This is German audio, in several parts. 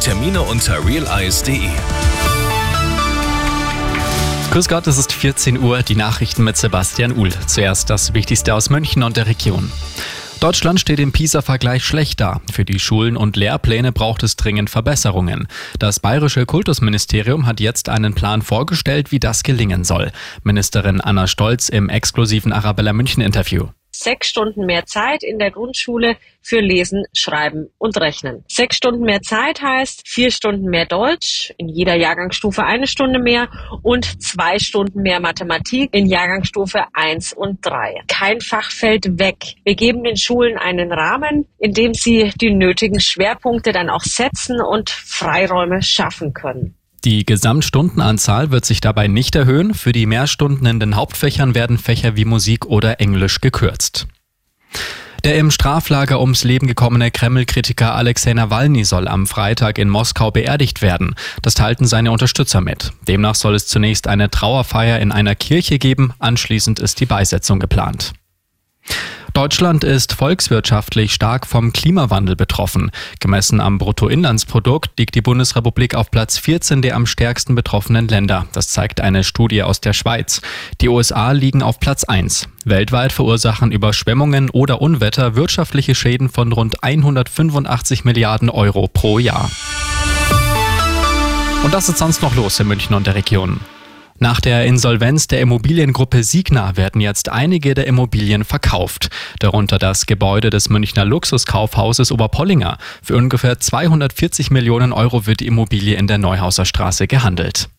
Termine unter realeyes.de. Grüß Gott, es ist 14 Uhr, die Nachrichten mit Sebastian Uhl. Zuerst das Wichtigste aus München und der Region. Deutschland steht im PISA-Vergleich schlecht da. Für die Schulen und Lehrpläne braucht es dringend Verbesserungen. Das bayerische Kultusministerium hat jetzt einen Plan vorgestellt, wie das gelingen soll. Ministerin Anna Stolz im exklusiven Arabella München Interview sechs Stunden mehr Zeit in der Grundschule für Lesen, Schreiben und Rechnen. Sechs Stunden mehr Zeit heißt vier Stunden mehr Deutsch, in jeder Jahrgangsstufe eine Stunde mehr und zwei Stunden mehr Mathematik in Jahrgangsstufe eins und drei. Kein Fach fällt weg. Wir geben den Schulen einen Rahmen, in dem sie die nötigen Schwerpunkte dann auch setzen und Freiräume schaffen können. Die Gesamtstundenanzahl wird sich dabei nicht erhöhen. Für die Mehrstunden in den Hauptfächern werden Fächer wie Musik oder Englisch gekürzt. Der im Straflager ums Leben gekommene Kreml-Kritiker Alexei Nawalny soll am Freitag in Moskau beerdigt werden. Das teilten seine Unterstützer mit. Demnach soll es zunächst eine Trauerfeier in einer Kirche geben. Anschließend ist die Beisetzung geplant. Deutschland ist volkswirtschaftlich stark vom Klimawandel betroffen. Gemessen am Bruttoinlandsprodukt liegt die Bundesrepublik auf Platz 14 der am stärksten betroffenen Länder. Das zeigt eine Studie aus der Schweiz. Die USA liegen auf Platz 1. Weltweit verursachen Überschwemmungen oder Unwetter wirtschaftliche Schäden von rund 185 Milliarden Euro pro Jahr. Und das ist sonst noch los in München und der Region. Nach der Insolvenz der Immobiliengruppe Signa werden jetzt einige der Immobilien verkauft, darunter das Gebäude des Münchner Luxuskaufhauses Oberpollinger. Für ungefähr 240 Millionen Euro wird die Immobilie in der Neuhauser Straße gehandelt.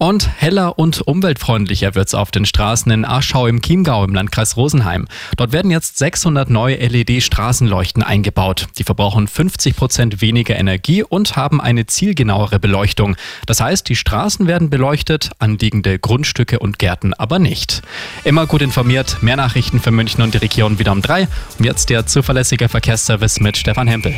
Und heller und umweltfreundlicher wird's auf den Straßen in Aschau im Chiemgau im Landkreis Rosenheim. Dort werden jetzt 600 neue LED-Straßenleuchten eingebaut. Die verbrauchen 50 Prozent weniger Energie und haben eine zielgenauere Beleuchtung. Das heißt, die Straßen werden beleuchtet, anliegende Grundstücke und Gärten aber nicht. Immer gut informiert, mehr Nachrichten für München und die Region wieder um drei. Und jetzt der zuverlässige Verkehrsservice mit Stefan Hempel.